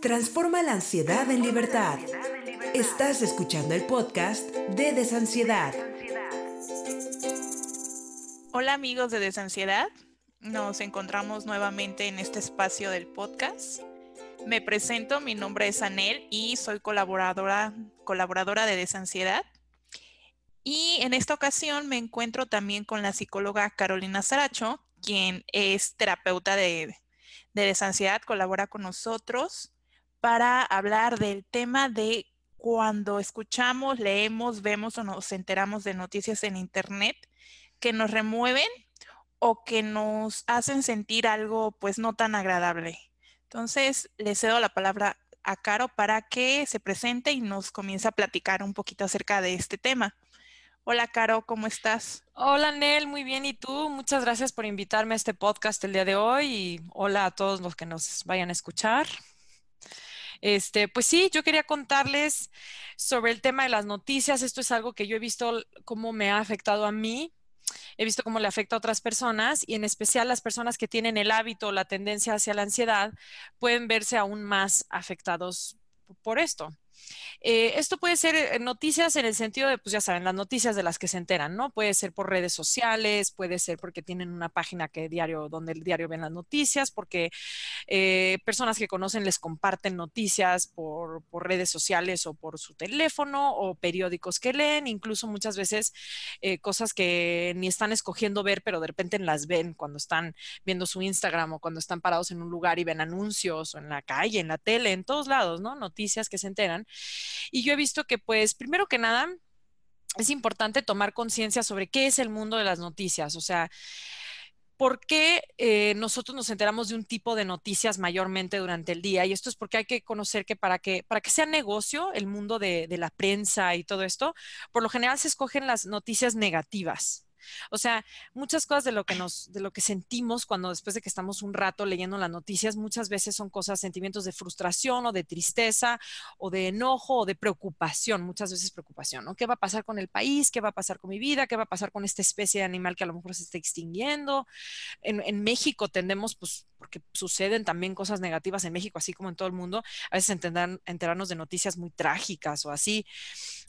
Transforma la ansiedad en libertad. Estás escuchando el podcast de Desansiedad. Hola amigos de Desansiedad, nos encontramos nuevamente en este espacio del podcast. Me presento, mi nombre es Anel y soy colaboradora, colaboradora de Desansiedad. Y en esta ocasión me encuentro también con la psicóloga Carolina Saracho, quien es terapeuta de, de desansiedad, colabora con nosotros para hablar del tema de cuando escuchamos, leemos, vemos o nos enteramos de noticias en Internet que nos remueven o que nos hacen sentir algo pues no tan agradable. Entonces, le cedo la palabra a Caro para que se presente y nos comience a platicar un poquito acerca de este tema. Hola, Caro, ¿cómo estás? Hola, Nel, muy bien. ¿Y tú? Muchas gracias por invitarme a este podcast el día de hoy y hola a todos los que nos vayan a escuchar. Este, pues sí, yo quería contarles sobre el tema de las noticias. Esto es algo que yo he visto cómo me ha afectado a mí. He visto cómo le afecta a otras personas y en especial las personas que tienen el hábito o la tendencia hacia la ansiedad pueden verse aún más afectados por esto. Eh, esto puede ser eh, noticias en el sentido de, pues ya saben, las noticias de las que se enteran, ¿no? Puede ser por redes sociales, puede ser porque tienen una página que diario, donde el diario ven las noticias, porque eh, personas que conocen les comparten noticias por, por, redes sociales o por su teléfono o periódicos que leen, incluso muchas veces cosas que ni están escogiendo ver, pero de repente las ven cuando están viendo su Instagram o cuando están parados en un lugar y ven anuncios o en la calle, en la tele, en todos lados, ¿no? Noticias que se enteran. Y yo he visto que, pues, primero que nada, es importante tomar conciencia sobre qué es el mundo de las noticias. O sea, ¿por qué eh, nosotros nos enteramos de un tipo de noticias mayormente durante el día? Y esto es porque hay que conocer que para que, para que sea negocio el mundo de, de la prensa y todo esto, por lo general se escogen las noticias negativas. O sea, muchas cosas de lo que nos, de lo que sentimos cuando después de que estamos un rato leyendo las noticias, muchas veces son cosas, sentimientos de frustración o de tristeza o de enojo o de preocupación, muchas veces preocupación, ¿no? ¿Qué va a pasar con el país? ¿Qué va a pasar con mi vida? ¿Qué va a pasar con esta especie de animal que a lo mejor se está extinguiendo? En, México tendemos, pues, porque suceden también cosas negativas en México, así como en todo el mundo, a veces enterar, enterarnos de noticias muy trágicas o así.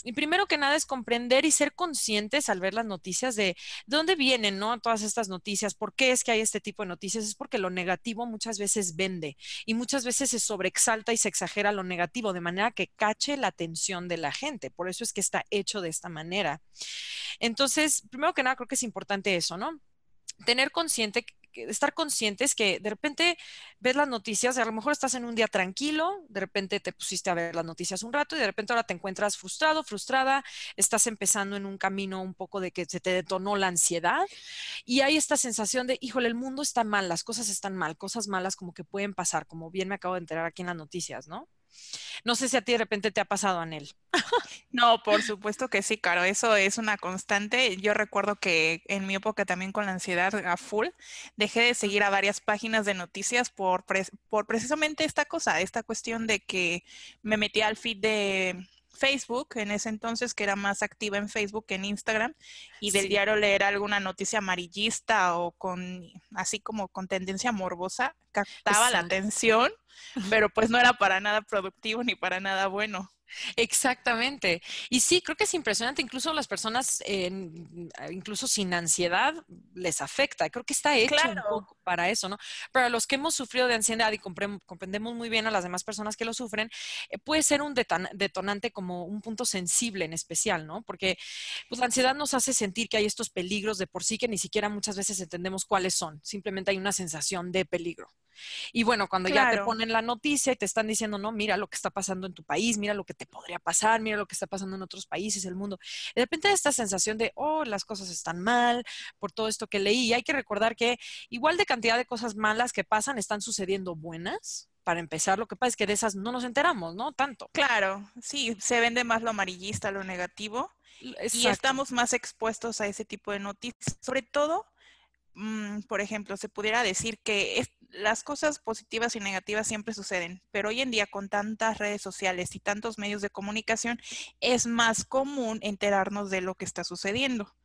Y primero que nada es comprender y ser conscientes al ver las noticias de, de dónde vienen, ¿no? Todas estas noticias, por qué es que hay este tipo de noticias, es porque lo negativo muchas veces vende y muchas veces se sobreexalta y se exagera lo negativo de manera que cache la atención de la gente. Por eso es que está hecho de esta manera. Entonces, primero que nada, creo que es importante eso, ¿no? Tener consciente estar conscientes que de repente ves las noticias, a lo mejor estás en un día tranquilo, de repente te pusiste a ver las noticias un rato y de repente ahora te encuentras frustrado, frustrada, estás empezando en un camino un poco de que se te detonó la ansiedad y hay esta sensación de, híjole, el mundo está mal, las cosas están mal, cosas malas como que pueden pasar, como bien me acabo de enterar aquí en las noticias, ¿no? No sé si a ti de repente te ha pasado, Anel. No, por supuesto que sí, Caro. Eso es una constante. Yo recuerdo que en mi época también con la ansiedad a full, dejé de seguir a varias páginas de noticias por, por precisamente esta cosa, esta cuestión de que me metí al feed de Facebook en ese entonces, que era más activa en Facebook que en Instagram, y del diario leer alguna noticia amarillista o con, así como con tendencia morbosa, captaba la atención, pero pues no era para nada productivo ni para nada bueno. Exactamente. Y sí, creo que es impresionante. Incluso las personas, incluso sin ansiedad, les afecta. Creo que está hecho un poco para eso, ¿no? Para los que hemos sufrido de ansiedad y comprendemos muy bien a las demás personas que lo sufren, eh, puede ser un detonante como un punto sensible en especial, ¿no? Porque pues, la ansiedad nos hace sentir que hay estos peligros de por sí que ni siquiera muchas veces entendemos cuáles son. Simplemente hay una sensación de peligro. Y bueno, cuando ya te ponen la noticia y te están diciendo, no, mira lo que está pasando en tu país, mira lo que te podría pasar, mira lo que está pasando en otros países, el mundo. De repente esta sensación de, oh, las cosas están mal por todo esto que leí. Y hay que recordar que igual de cantidad de cosas malas que pasan están sucediendo buenas. Para empezar, lo que pasa es que de esas no nos enteramos, ¿no? Tanto. Claro, sí, se vende más lo amarillista, lo negativo. Y estamos más expuestos a ese tipo de noticias. Sobre todo, mm, por ejemplo, se pudiera decir que es, las cosas positivas y negativas siempre suceden, pero hoy en día con tantas redes sociales y tantos medios de comunicación es más común enterarnos de lo que está sucediendo.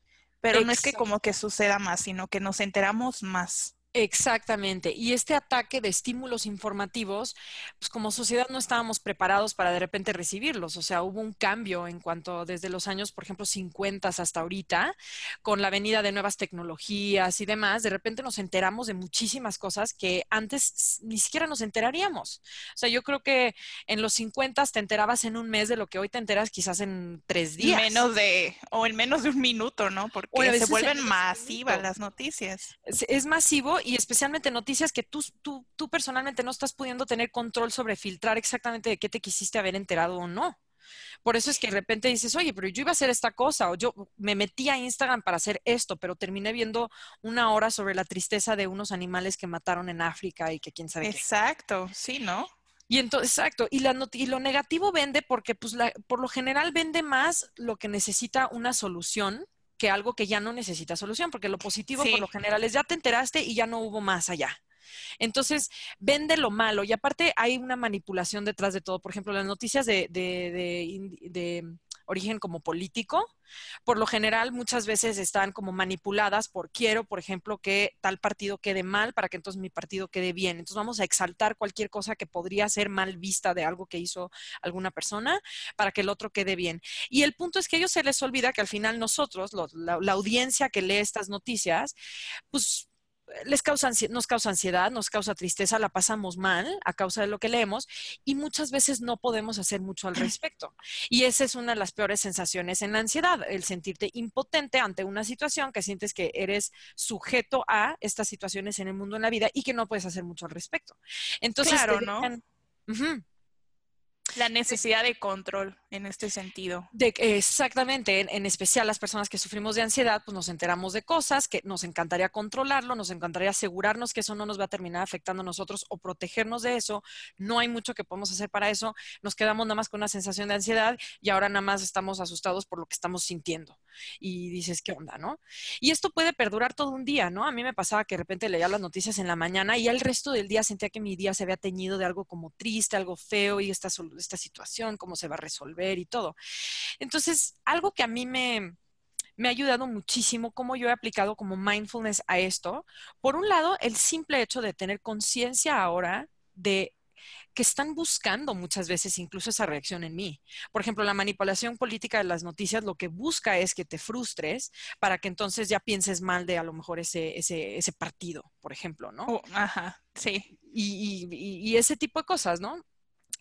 Pero no es que como que suceda más, sino que nos enteramos más. Exactamente. Y este ataque de estímulos informativos, pues como sociedad no estábamos preparados para de repente recibirlos. O sea, hubo un cambio en cuanto desde los años, por ejemplo, 50 hasta ahorita, con la venida de nuevas tecnologías y demás, de repente nos enteramos de muchísimas cosas que antes ni siquiera nos enteraríamos. O sea, yo creo que en los 50 te enterabas en un mes de lo que hoy te enteras quizás en tres días. Menos de, o en menos de un minuto, ¿no? Porque se vuelven masivas las noticias. Es, es masivo y especialmente noticias que tú, tú, tú personalmente no estás pudiendo tener control sobre filtrar exactamente de qué te quisiste haber enterado o no. Por eso es que de repente dices, oye, pero yo iba a hacer esta cosa, o yo me metí a Instagram para hacer esto, pero terminé viendo una hora sobre la tristeza de unos animales que mataron en África y que quién sabe Exacto, sí, ¿no? Y entonces, exacto, y, la y lo negativo vende porque pues por lo general vende más lo que necesita una solución que algo que ya no necesita solución, porque lo positivo por lo general es ya te enteraste y ya no hubo más allá. Entonces, vende lo malo y aparte hay una manipulación detrás de todo. Por ejemplo, las noticias de, de origen como político, por lo general muchas veces están como manipuladas por quiero, por ejemplo, que tal partido quede mal para que entonces mi partido quede bien. Entonces vamos a exaltar cualquier cosa que podría ser mal vista de algo que hizo alguna persona para que el otro quede bien. Y el punto es que a ellos se les olvida que al final nosotros, la audiencia que lee estas noticias, pues les causa, nos causa ansiedad, nos causa tristeza, la pasamos mal a causa de lo que leemos y muchas veces no podemos hacer mucho al respecto. Y esa es una de las peores sensaciones en la ansiedad, el sentirte impotente ante una situación que sientes que eres sujeto a estas situaciones en el mundo, en la vida y que no puedes hacer mucho al respecto. Entonces, claro, ¿no? La necesidad de control en este sentido. De, exactamente, en, especial las personas que sufrimos de ansiedad, pues nos enteramos de cosas que nos encantaría controlarlo, nos encantaría asegurarnos que eso no nos va a terminar afectando a nosotros o protegernos de eso. No hay mucho que podemos hacer para eso. Nos quedamos nada más con una sensación de ansiedad y ahora nada más estamos asustados por lo que estamos sintiendo. Y dices, ¿qué onda, no? Y esto puede perdurar todo un día, ¿no? A mí me pasaba que de repente leía las noticias en la mañana y el resto del día sentía que mi día se había teñido de algo como triste, algo feo y esta, esta situación, cómo se va a resolver y todo. Entonces, algo que a mí me, me ha ayudado muchísimo cómo yo he aplicado como mindfulness a esto. Por un lado, el simple hecho de tener conciencia ahora de que están buscando muchas veces incluso esa reacción en mí. Por ejemplo, la manipulación política de las noticias lo que busca es que te frustres para que entonces ya pienses mal de a lo mejor ese, ese, ese partido, por ejemplo, ¿no? Oh, ajá, sí. Y, y, y, ese tipo de cosas, ¿no?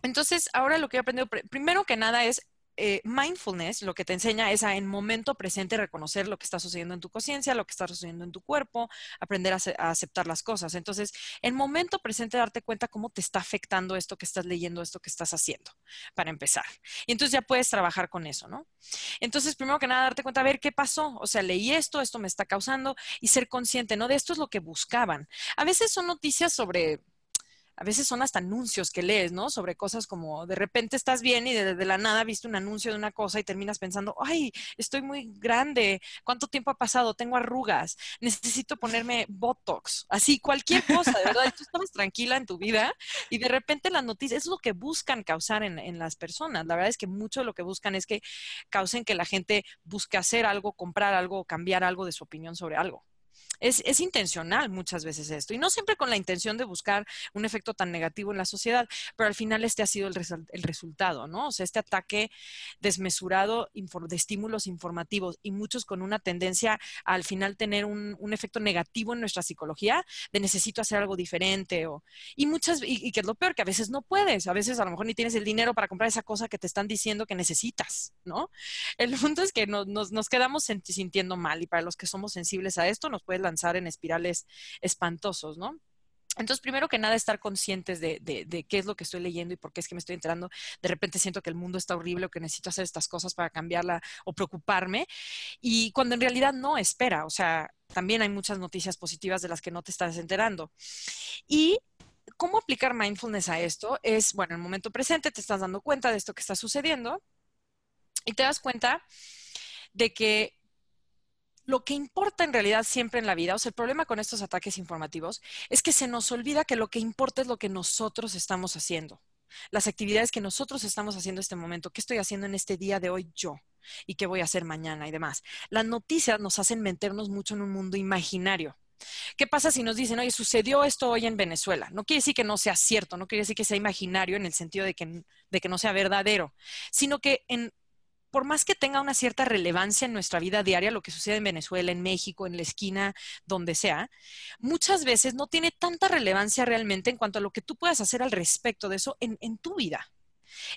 Entonces, ahora lo que he aprendido, primero que nada, es eh, mindfulness lo que te enseña es a en momento presente reconocer lo que está sucediendo en tu conciencia, lo que está sucediendo en tu cuerpo, aprender a, aceptar las cosas. Entonces, en momento presente darte cuenta cómo te está afectando esto que estás leyendo, esto que estás haciendo, para empezar. Y entonces ya puedes trabajar con eso, ¿no? Entonces, primero que nada, darte cuenta, a ver qué pasó. O sea, leí esto, esto me está causando y ser consciente, ¿no? De esto es lo que buscaban. A veces son noticias sobre a veces son hasta anuncios que lees, ¿no? Sobre cosas como de repente estás bien y de, la nada viste un anuncio de una cosa y terminas pensando, ay, estoy muy grande, ¿cuánto tiempo ha pasado? Tengo arrugas, necesito ponerme Botox, así, cualquier cosa, de verdad, tú estabas tranquila en tu vida y de repente las noticias, es lo que buscan causar en, en las personas. La verdad es que mucho de lo que buscan es que causen que la gente busque hacer algo, comprar algo, cambiar algo de su opinión sobre algo. Es, intencional muchas veces esto, y no siempre con la intención de buscar un efecto tan negativo en la sociedad, pero al final este ha sido el, el resultado, ¿no? O sea, este ataque desmesurado de estímulos informativos y muchos con una tendencia al final tener un, efecto negativo en nuestra psicología de necesito hacer algo diferente o, y muchas, y, que es lo peor, que a veces no puedes, a veces a lo mejor ni tienes el dinero para comprar esa cosa que te están diciendo que necesitas, ¿no? El punto es que nos, nos, nos quedamos sintiendo mal y para los que somos sensibles a esto nos puede lanzar en espirales espantosos, ¿no? Entonces, primero que nada, estar conscientes de, qué es lo que estoy leyendo y por qué es que me estoy enterando. De repente siento que el mundo está horrible o que necesito hacer estas cosas para cambiarla o preocuparme. Y cuando en realidad no, espera. O sea, también hay muchas noticias positivas de las que no te estás enterando. Y cómo aplicar mindfulness a esto es, bueno, en el momento presente te estás dando cuenta de esto que está sucediendo y te das cuenta de que lo que importa en realidad siempre en la vida, o sea, el problema con estos ataques informativos es que se nos olvida que lo que importa es lo que nosotros estamos haciendo, las actividades que nosotros estamos haciendo en este momento, qué estoy haciendo en este día de hoy yo y qué voy a hacer mañana y demás. Las noticias nos hacen meternos mucho en un mundo imaginario ¿Qué pasa si nos dicen, oye, sucedió esto hoy en Venezuela? No quiere decir que no sea cierto, no quiere decir que sea imaginario en el sentido de que, de que no sea verdadero, sino que en, por más que tenga una cierta relevancia en nuestra vida diaria, lo que sucede en Venezuela, en México, en la esquina, donde sea, muchas veces no tiene tanta relevancia realmente en cuanto a lo que tú puedas hacer al respecto de eso en, en tu vida.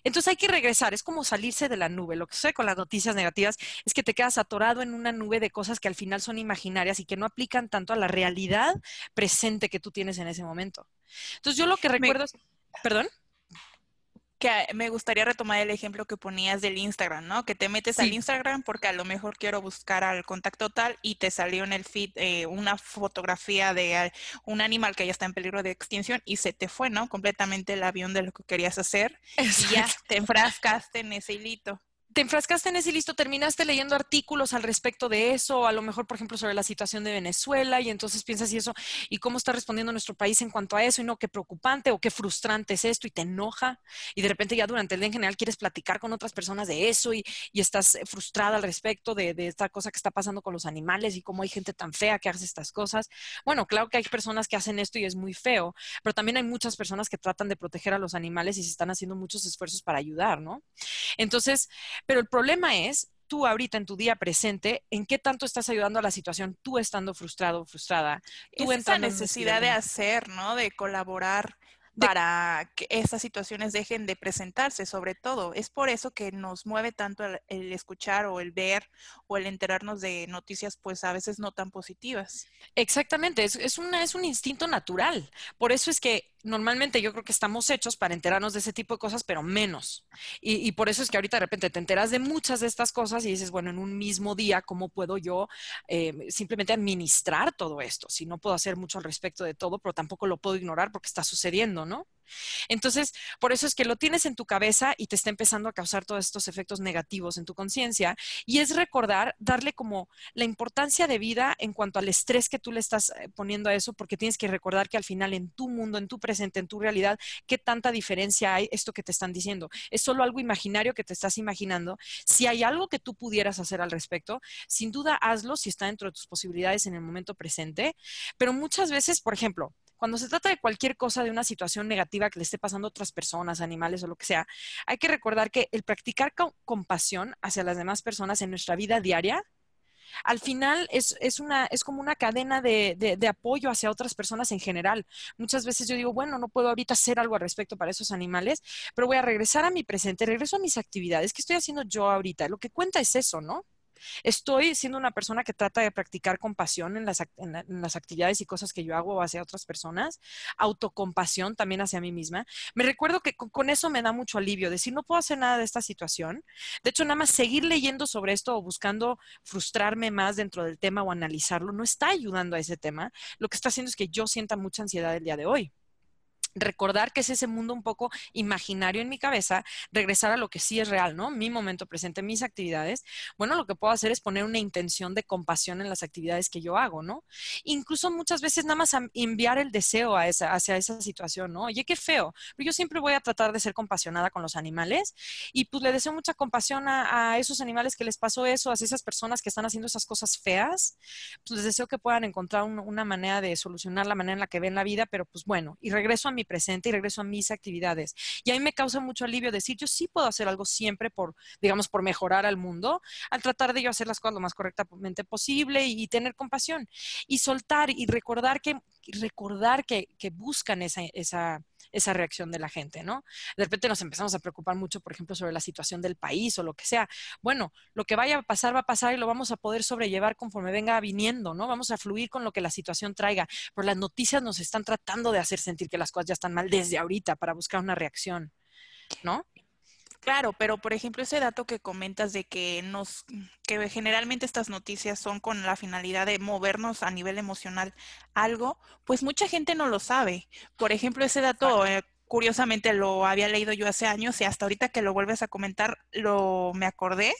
Entonces hay que regresar, es como salirse de la nube. Lo que sucede con las noticias negativas es que te quedas atorado en una nube de cosas que al final son imaginarias y que no aplican tanto a la realidad presente que tú tienes en ese momento. Entonces yo lo que recuerdo es, perdón que me gustaría retomar el ejemplo que ponías del Instagram, ¿no? Que te metes al Instagram porque a lo mejor quiero buscar al contacto tal y te salió en el feed eh, una fotografía de un animal que ya está en peligro de extinción y se te fue, ¿no? Completamente el avión de lo que querías hacer y ya te enfrascaste en ese hilito te enfrascaste en ese listo, terminaste leyendo artículos al respecto de eso, a lo mejor, por ejemplo, sobre la situación de Venezuela, y entonces piensas y eso, y cómo está respondiendo nuestro país en cuanto a eso, y no, qué preocupante o qué frustrante es esto, y te enoja, y de repente ya durante el día en general quieres platicar con otras personas de eso, y, estás eh, frustrada al respecto de, de, esta cosa que está pasando con los animales y cómo hay gente tan fea que hace estas cosas. Bueno, claro que hay personas que hacen esto y es muy feo, pero también hay muchas personas que tratan de proteger a los animales y se están haciendo muchos esfuerzos para ayudar, ¿no? Entonces, pero el problema es tú ahorita en tu día presente, ¿en qué tanto estás ayudando a la situación? Tú estando frustrado o frustrada. Tú es esa necesidad de hacer, ¿no? De colaborar para que estas situaciones dejen de presentarse, sobre todo. Es por eso que nos mueve tanto el, escuchar o el ver o el enterarnos de noticias, pues a veces no tan positivas. Exactamente, es, es, una, es un instinto natural. Por eso es que normalmente yo creo que estamos hechos para enterarnos de ese tipo de cosas, pero menos. Y, por eso es que ahorita de repente te enteras de muchas de estas cosas y dices, bueno, en un mismo día, ¿cómo puedo yo eh, simplemente administrar todo esto? Si no puedo hacer mucho al respecto de todo, pero tampoco lo puedo ignorar porque está sucediendo, ¿no? Entonces, por eso es que lo tienes en tu cabeza y te está empezando a causar todos estos efectos negativos en tu conciencia. Y es recordar, darle como la importancia de vida en cuanto al estrés que tú le estás eh, poniendo a eso, porque tienes que recordar que al final en tu mundo, en tu presente, en tu realidad, qué tanta diferencia hay esto que te están diciendo. Es solo algo imaginario que te estás imaginando. Si hay algo que tú pudieras hacer al respecto, sin duda hazlo si está dentro de tus posibilidades en el momento presente. Pero muchas veces, por ejemplo, cuando se trata de cualquier cosa, de una situación negativa que le esté pasando a otras personas, animales o lo que sea, hay que recordar que el practicar compasión hacia las demás personas en nuestra vida diaria, al final es, una, es como una cadena de, de, apoyo hacia otras personas en general. Muchas veces yo digo, bueno, no puedo ahorita hacer algo al respecto para esos animales, pero voy a regresar a mi presente, regreso a mis actividades. ¿Qué estoy haciendo yo ahorita? Lo que cuenta es eso, ¿no? Estoy siendo una persona que trata de practicar compasión en las, actividades y cosas que yo hago hacia otras personas, autocompasión también hacia mí misma. Me recuerdo que con, eso me da mucho alivio, decir, no puedo hacer nada de esta situación. De hecho, nada más seguir leyendo sobre esto o buscando frustrarme más dentro del tema o analizarlo no está ayudando a ese tema. Lo que está haciendo es que yo sienta mucha ansiedad el día de hoy recordar que es ese mundo un poco imaginario en mi cabeza, regresar a lo que sí es real, ¿no? Mi momento presente, mis actividades. Bueno, lo que puedo hacer es poner una intención de compasión en las actividades que yo hago, ¿no? Incluso muchas veces nada más enviar el deseo a esa, hacia esa situación, ¿no? Oye, qué feo. Pero yo siempre voy a tratar de ser compasionada con los animales y pues le deseo mucha compasión a, esos animales que les pasó eso, a esas personas que están haciendo esas cosas feas. Pues les deseo que puedan encontrar una manera de solucionar la manera en la que ven la vida, pero pues bueno, y regreso a mi presente y regreso a mis actividades. Y ahí me causa mucho alivio decir, yo sí puedo hacer algo siempre por, digamos, por mejorar al mundo, al tratar de yo hacer las cosas lo más correctamente posible y, tener compasión. Y soltar y recordar que, recordar que, que buscan esa, esa esa reacción de la gente, ¿no? De repente nos empezamos a preocupar mucho, por ejemplo, sobre la situación del país o lo que sea. Bueno, lo que vaya a pasar va a pasar y lo vamos a poder sobrellevar conforme venga viniendo, ¿no? Vamos a fluir con lo que la situación traiga. Pero las noticias nos están tratando de hacer sentir que las cosas ya están mal desde ahorita para buscar una reacción, ¿no? Claro, pero por ejemplo ese dato que comentas de que nos, que generalmente estas noticias son con la finalidad de movernos a nivel emocional algo, pues mucha gente no lo sabe. Por ejemplo ese dato, eh, curiosamente lo había leído yo hace años y hasta ahorita que lo vuelves a comentar lo me acordé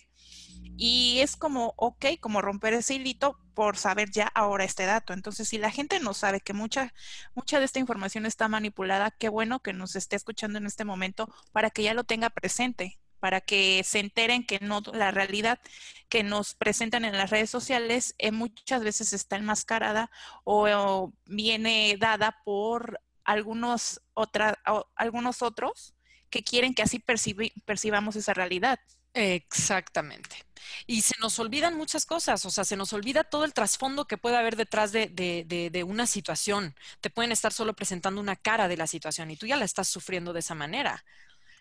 y es como, ok, como romper ese hilito por saber ya ahora este dato. Entonces, si la gente no sabe que mucha, mucha de esta información está manipulada, qué bueno que nos esté escuchando en este momento para que ya lo tenga presente para que se enteren que no la realidad que nos presentan en las redes sociales eh, muchas veces está enmascarada o, viene dada por algunos, otra, algunos otros que quieren que así percibamos esa realidad. Exactamente. Y se nos olvidan muchas cosas, o sea, se nos olvida todo el trasfondo que puede haber detrás de, de, de, una situación. Te pueden estar solo presentando una cara de la situación y tú ya la estás sufriendo de esa manera.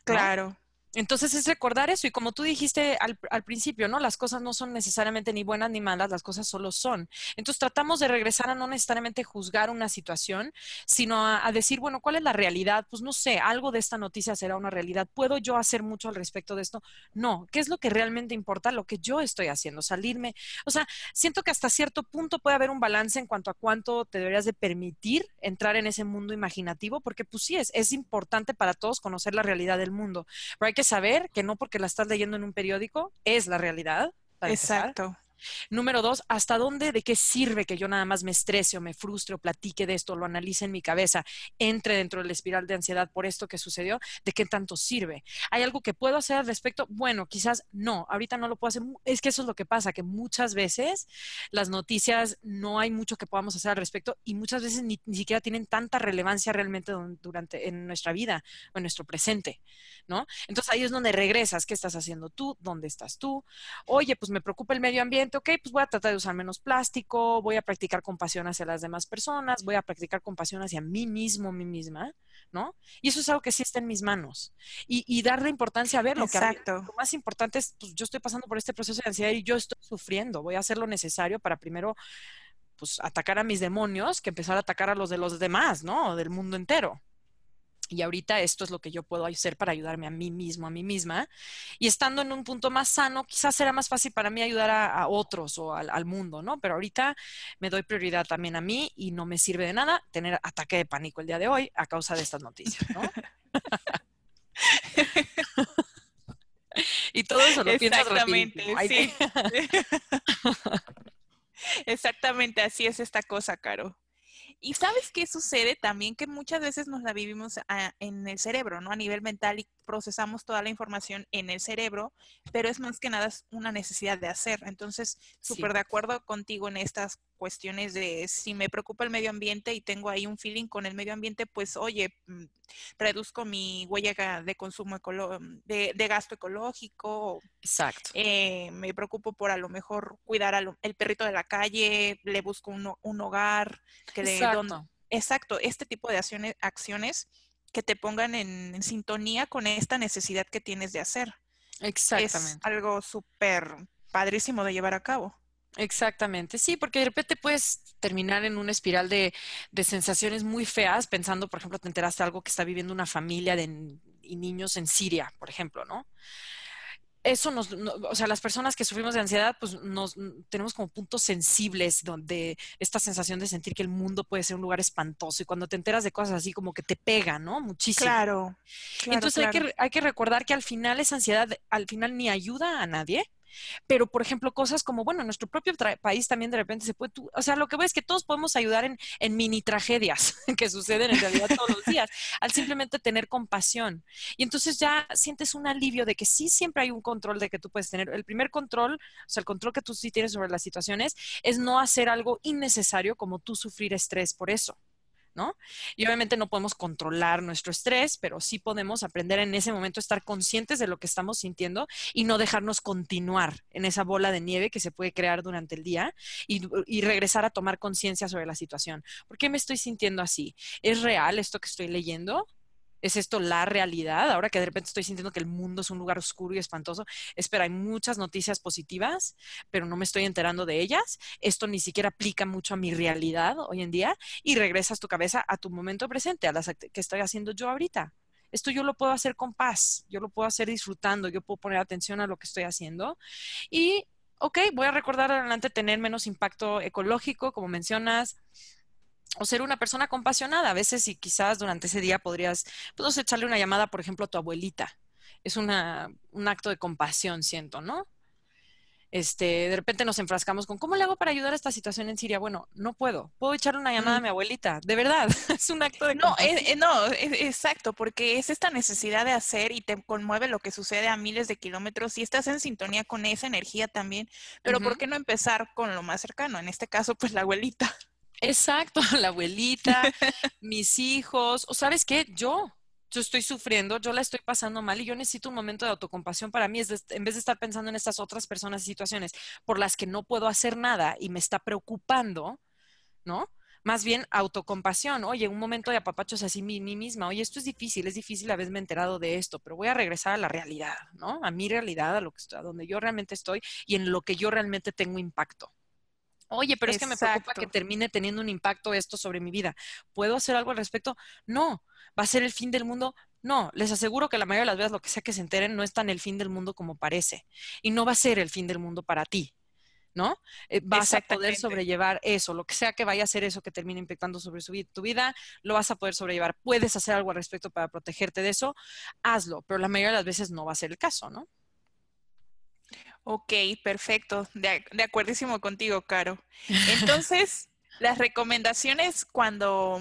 Claro. Entonces es recordar eso y como tú dijiste al, principio, ¿no? Las cosas no son necesariamente ni buenas ni malas, las cosas solo son. Entonces tratamos de regresar a no necesariamente juzgar una situación, sino a, decir, bueno, ¿cuál es la realidad? Pues no sé, algo de esta noticia será una realidad. ¿Puedo yo hacer mucho al respecto de esto? No, ¿qué es lo que realmente importa? Lo que yo estoy haciendo, salirme. O sea, siento que hasta cierto punto puede haber un balance en cuanto a cuánto te deberías de permitir entrar en ese mundo imaginativo, porque pues sí, es, es importante para todos conocer la realidad del mundo, pero hay que saber que no porque la estás leyendo en un periódico es la realidad. Exacto. Número dos, ¿hasta dónde, de qué sirve que yo nada más me estrese o me frustre o platique de esto, lo analice en mi cabeza, entre dentro de la espiral de ansiedad por esto que sucedió? ¿De qué tanto sirve? ¿Hay algo que puedo hacer al respecto? Bueno, quizás no, ahorita no lo puedo hacer. Es que eso es lo que pasa, que muchas veces las noticias no hay mucho que podamos hacer al respecto y muchas veces ni, siquiera tienen tanta relevancia realmente durante en nuestra vida o en nuestro presente, ¿no? Entonces ahí es donde regresas, ¿qué estás haciendo tú? ¿Dónde estás tú? Oye, pues me preocupa el medio ambiente ok, pues voy a tratar de usar menos plástico, voy a practicar compasión hacia las demás personas, voy a practicar compasión hacia mí mismo, mí misma, ¿no? Y eso es algo que sí está en mis manos. Y, y darle importancia a ver lo que lo más importante es, pues yo estoy pasando por este proceso de ansiedad y yo estoy sufriendo, voy a hacer lo necesario para primero pues atacar a mis demonios que empezar a atacar a los de los demás, ¿no? Del mundo entero. Y ahorita esto es lo que yo puedo hacer para ayudarme a mí mismo, a mí misma. Y estando en un punto más sano, quizás será más fácil para mí ayudar a, otros o al, mundo, ¿no? Pero ahorita me doy prioridad también a mí y no me sirve de nada tener ataque de pánico el día de hoy a causa de estas noticias, ¿no? y todo eso lo piensas Exactamente, sí. Exactamente, así es esta cosa, Caro. Y sabes qué sucede también que muchas veces nos la vivimos ah, en el cerebro, ¿no? A nivel mental y procesamos toda la información en el cerebro, pero es más que nada una necesidad de hacer. Entonces, súper de acuerdo contigo en estas cuestiones de si me preocupa el medio ambiente y tengo ahí un feeling con el medio ambiente, pues oye, mm, reduzco mi huella de consumo de, de, gasto ecológico. Exacto. Eh, me preocupo por a lo mejor cuidar al el perrito de la calle, le busco un, un hogar. Que exacto. exacto, este tipo de acciones, acciones que te pongan en, sintonía con esta necesidad que tienes de hacer. Exactamente. Es algo súper padrísimo de llevar a cabo. Exactamente, sí, porque de repente puedes terminar en una espiral de, de, sensaciones muy feas, pensando, por ejemplo, te enteraste de algo que está viviendo una familia de, y niños en Siria, por ejemplo, ¿no? Eso nos, o sea, las personas que sufrimos de ansiedad, pues nos tenemos como puntos sensibles donde esta sensación de sentir que el mundo puede ser un lugar espantoso y cuando te enteras de cosas así como que te pega, ¿no? Muchísimo. Claro. Entonces Hay, que, hay que recordar que al final esa ansiedad, al final ni ayuda a nadie, pero, por ejemplo, cosas como, bueno, en nuestro propio país también de repente se puede, o sea, lo que veo es que todos podemos ayudar en, en mini tragedias que suceden en realidad todos los días, al simplemente tener compasión. Y entonces ya sientes un alivio de que sí siempre hay un control de que tú puedes tener. El primer control, o sea, el control que tú sí tienes sobre las situaciones, es no hacer algo innecesario como tú sufrir estrés por eso. ¿No? Y obviamente no podemos controlar nuestro estrés, pero sí podemos aprender en ese momento a estar conscientes de lo que estamos sintiendo y no dejarnos continuar en esa bola de nieve que se puede crear durante el día y, y regresar a tomar conciencia sobre la situación. ¿Por qué me estoy sintiendo así? ¿Es real esto que estoy leyendo? ¿Es esto la realidad? Ahora que de repente estoy sintiendo que el mundo es un lugar oscuro y espantoso. Espera, hay muchas noticias positivas, pero no me estoy enterando de ellas. Esto ni siquiera aplica mucho a mi realidad hoy en día y regresas tu cabeza a tu momento presente, a las que estoy haciendo yo ahorita. Esto yo lo puedo hacer con paz, yo lo puedo hacer disfrutando, yo puedo poner atención a lo que estoy haciendo y, ok, voy a recordar adelante tener menos impacto ecológico, como mencionas, o ser una persona compasionada. A veces, y quizás durante ese día podrías, puedes echarle una llamada, por ejemplo, a tu abuelita. Es una, un acto de compasión, siento, ¿no? Este, de repente nos enfrascamos con, ¿cómo le hago para ayudar a esta situación en Siria? Bueno, no puedo. Puedo echar una llamada a mi abuelita. De verdad, es un acto de... No, es, no, exacto, porque es esta necesidad de hacer y te conmueve lo que sucede a miles de kilómetros y estás en sintonía con esa energía también. Pero ¿por qué no empezar con lo más cercano? En este caso, pues la abuelita. Exacto, la abuelita, mis hijos, o sabes qué, yo, yo estoy sufriendo, yo la estoy pasando mal y yo necesito un momento de autocompasión para mí, es en vez de estar pensando en estas otras personas y situaciones por las que no puedo hacer nada y me está preocupando, ¿no? Más bien autocompasión, oye, un momento de apapachos así mí, mí misma, oye, esto es difícil, es difícil haberme enterado de esto, pero voy a regresar a la realidad, ¿no? A mi realidad, a lo que a donde yo realmente estoy y en lo que yo realmente tengo impacto. Oye, pero es que me preocupa que termine teniendo un impacto esto sobre mi vida. ¿Puedo hacer algo al respecto? No. ¿Va a ser el fin del mundo? No. Les aseguro que la mayoría de las veces lo que sea que se enteren no es tan el fin del mundo como parece. Y no va a ser el fin del mundo para ti. ¿no? Eh, vas a poder sobrellevar eso, lo que sea que vaya a ser eso que termine impactando sobre tu vida, lo vas a poder sobrellevar. Puedes hacer algo al respecto para protegerte de eso, hazlo, pero la mayoría de las veces no va a ser el caso, ¿no? Ok, perfecto. De, de acuerdísimo contigo, Caro. Entonces, las recomendaciones cuando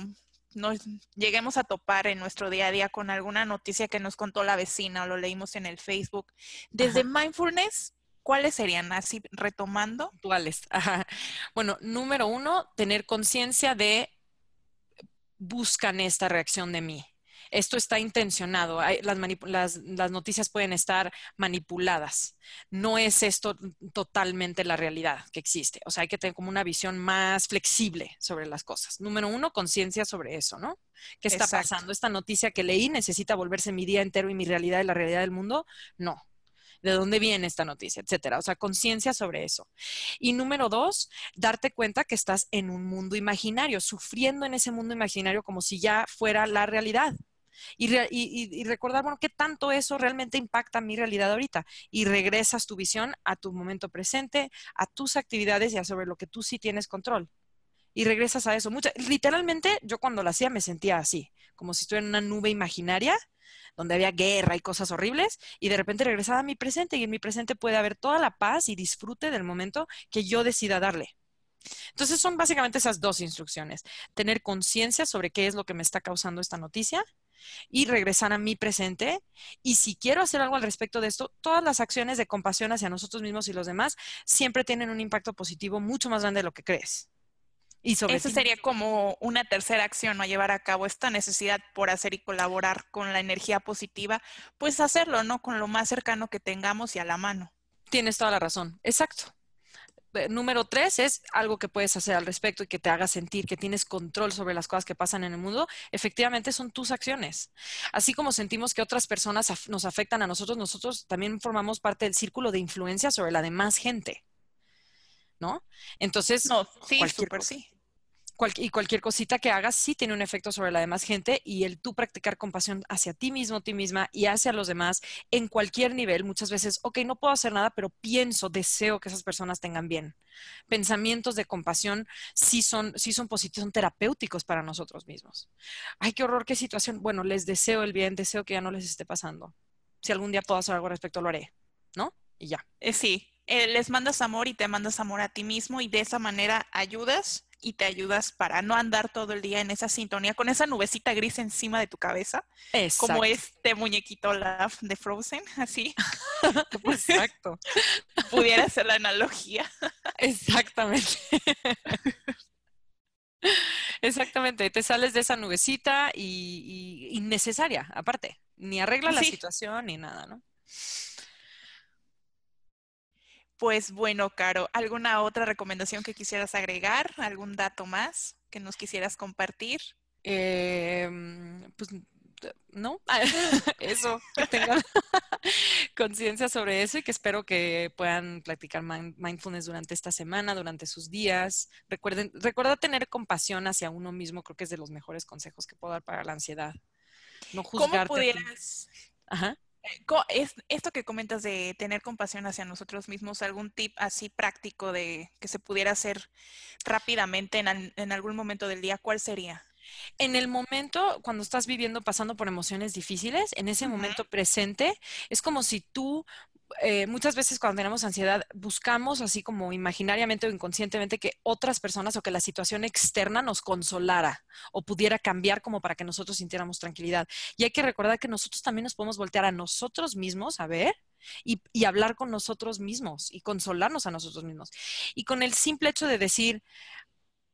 nos lleguemos a topar en nuestro día a día con alguna noticia que nos contó la vecina o lo leímos en el Facebook, desde mindfulness, ¿cuáles serían? Así retomando. ¿Cuáles? Bueno, número uno, tener conciencia de buscan esta reacción de mí esto está intencionado, las, noticias pueden estar manipuladas. No es esto totalmente la realidad que existe. O sea, hay que tener como una visión más flexible sobre las cosas. Número uno, conciencia sobre eso, ¿no? ¿Qué está pasando? ¿Esta noticia que leí necesita volverse mi día entero y mi realidad y la realidad del mundo? No, de dónde viene esta noticia, etcétera. O sea, conciencia sobre eso. Y número dos, darte cuenta que estás en un mundo imaginario, sufriendo en ese mundo imaginario como si ya fuera la realidad. Y, recordar, bueno, qué tanto eso realmente impacta mi realidad ahorita. Y regresas tu visión a tu momento presente, a tus actividades y a sobre lo que tú sí tienes control. Y regresas a eso. literalmente, yo cuando lo hacía me sentía así, como si estuviera en una nube imaginaria donde había guerra y cosas horribles, y de repente regresaba a mi presente, y en mi presente puede haber toda la paz y disfrute del momento que yo decida darle. Entonces son básicamente esas dos instrucciones. Tener conciencia sobre qué es lo que me está causando esta noticia y regresar a mi presente. Y si quiero hacer algo al respecto de esto, todas las acciones de compasión hacia nosotros mismos y los demás siempre tienen un impacto positivo mucho más grande de lo que crees. Y sobre Eso sería como una tercera acción, ¿no? Llevar a cabo esta necesidad por hacer y colaborar con la energía positiva, pues hacerlo, ¿no? Con lo más cercano que tengamos y a la mano. Tienes toda la razón. Exacto. Eh, número tres es algo que puedes hacer al respecto y que te haga sentir que tienes control sobre las cosas que pasan en el mundo, efectivamente son tus acciones. Así como sentimos que otras personas nos afectan a nosotros, nosotros también formamos parte del círculo de influencia sobre la demás gente. ¿No? Entonces, no, sí, súper sí y cualquier cosita que hagas sí tiene un efecto sobre la demás gente y el tú practicar compasión hacia ti mismo, ti misma y hacia los demás en cualquier nivel, muchas veces, ok, no puedo hacer nada, pero pienso, deseo que esas personas tengan bien. Pensamientos de compasión sí son, sí son positivos, son terapéuticos para nosotros mismos. Ay, qué horror, qué situación. Bueno, les deseo el bien, deseo que ya no les esté pasando. Si algún día puedo hacer algo al respecto, lo haré, ¿no? Y ya. Eh, sí, eh, les mandas amor y te mandas amor a ti mismo y de esa manera ayudas y te ayudas para no andar todo el día en esa sintonía con esa nubecita gris encima de tu cabeza, como este muñequito Love de Frozen, así. Exacto. Pudiera ser la analogía. Exactamente. Exactamente, te sales de esa nubecita y, innecesaria, aparte, ni arregla la situación ni nada, ¿no? Pues bueno, Caro, ¿alguna otra recomendación que quisieras agregar? ¿Algún dato más que nos quisieras compartir? Em, pues no, eso, que tengan conciencia sobre eso y que espero que puedan practicar mindfulness durante esta semana, durante sus días. Recuerden, recuerda tener compasión hacia uno mismo, creo que es de los mejores consejos que puedo dar para la ansiedad. No juzgarte. ¿Cómo pudieras? Ajá es, esto que comentas de tener compasión hacia nosotros mismos, algún tip así práctico de que se pudiera hacer rápidamente en, algún momento del día, ¿cuál sería? En el momento, cuando estás viviendo, pasando por emociones difíciles, en ese momento presente, es como si tú eh, muchas veces cuando tenemos ansiedad buscamos así como imaginariamente o inconscientemente que otras personas o que la situación externa nos consolara o pudiera cambiar como para que nosotros sintiéramos tranquilidad. Y hay que recordar que nosotros también nos podemos voltear a nosotros mismos, a ver, y, hablar con nosotros mismos y consolarnos a nosotros mismos. Y con el simple hecho de decir,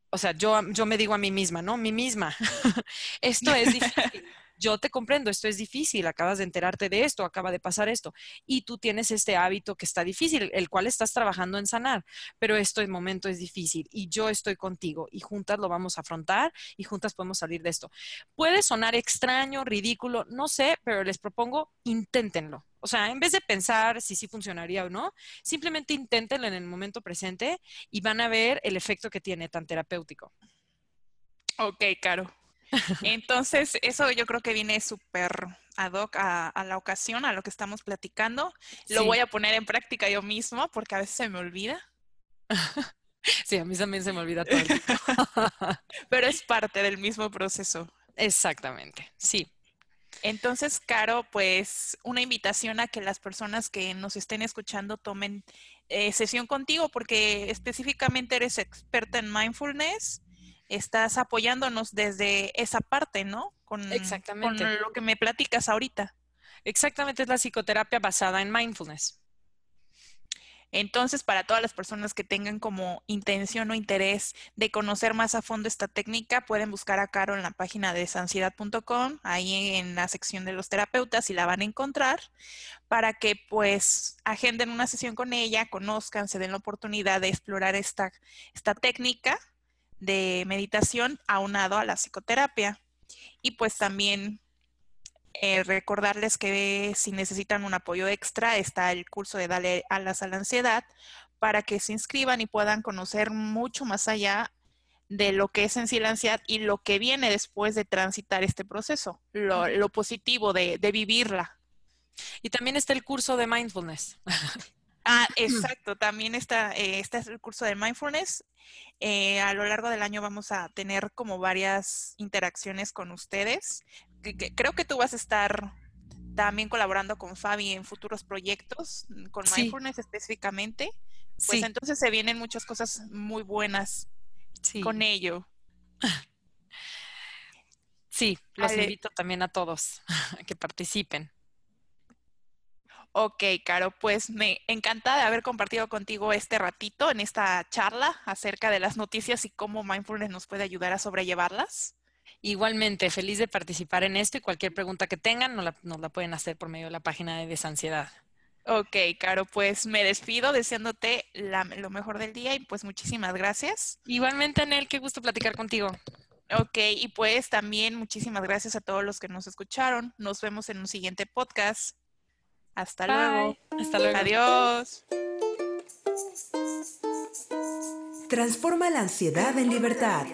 o sea, yo, yo me digo a mí misma, ¿no? Mi misma, esto es difícil yo te comprendo, esto es difícil, acabas de enterarte de esto, acaba de pasar esto, y tú tienes este hábito que está difícil, el cual estás trabajando en sanar, pero este momento es difícil y yo estoy contigo y juntas lo vamos a afrontar y juntas podemos salir de esto. Puede sonar extraño, ridículo, no sé, pero les propongo, inténtenlo. O sea, en vez de pensar si sí funcionaría o no, simplemente inténtenlo en el momento presente y van a ver el efecto que tiene tan terapéutico. Ok, Caro. Entonces, eso yo creo que viene súper ad hoc a, la ocasión, a lo que estamos platicando. Lo voy a poner en práctica yo mismo porque a veces se me olvida. Sí, a mí también se me olvida todo. Pero es parte del mismo proceso. Exactamente, sí. Entonces, Caro, pues una invitación a que las personas que nos estén escuchando tomen eh, sesión contigo porque específicamente eres experta en mindfulness estás apoyándonos desde esa parte, ¿no? Con, Exactamente. Con lo que me platicas ahorita. Exactamente, es la psicoterapia basada en mindfulness. Entonces, para todas las personas que tengan como intención o interés de conocer más a fondo esta técnica, pueden buscar a Caro en la página de sansiedad.com, ahí en la sección de los terapeutas y la van a encontrar, para que pues agenden una sesión con ella, conozcan, se den la oportunidad de explorar esta, esta técnica de meditación aunado a la psicoterapia. Y pues también eh, recordarles que si necesitan un apoyo extra, está el curso de Dale alas a la ansiedad para que se inscriban y puedan conocer mucho más allá de lo que es en sí la ansiedad y lo que viene después de transitar este proceso, lo, positivo de, vivirla. Y también está el curso de mindfulness. Ah, exacto. También está, eh, este es el curso de mindfulness. Eh, a lo largo del año vamos a tener como varias interacciones con ustedes. creo que tú vas a estar también colaborando con Fabi en futuros proyectos, mm, con mindfulness específicamente. Pues entonces se vienen muchas cosas muy buenas con ello. Sí, los invito también a todos a que participen. Ok, Caro, pues me encanta de haber compartido contigo este ratito en esta charla acerca de las noticias y cómo mindfulness nos puede ayudar a sobrellevarlas. Igualmente, feliz de participar en esto y cualquier pregunta que tengan nos la, pueden hacer por medio de la página de Desansiedad. Ok, Caro, pues me despido deseándote lo mejor del día y pues muchísimas gracias. Igualmente, Anel, qué gusto platicar contigo. Ok, y pues también muchísimas gracias a todos los que nos escucharon. Nos vemos en un siguiente podcast. Hasta luego. Hasta luego. Adiós. Transforma la ansiedad en libertad.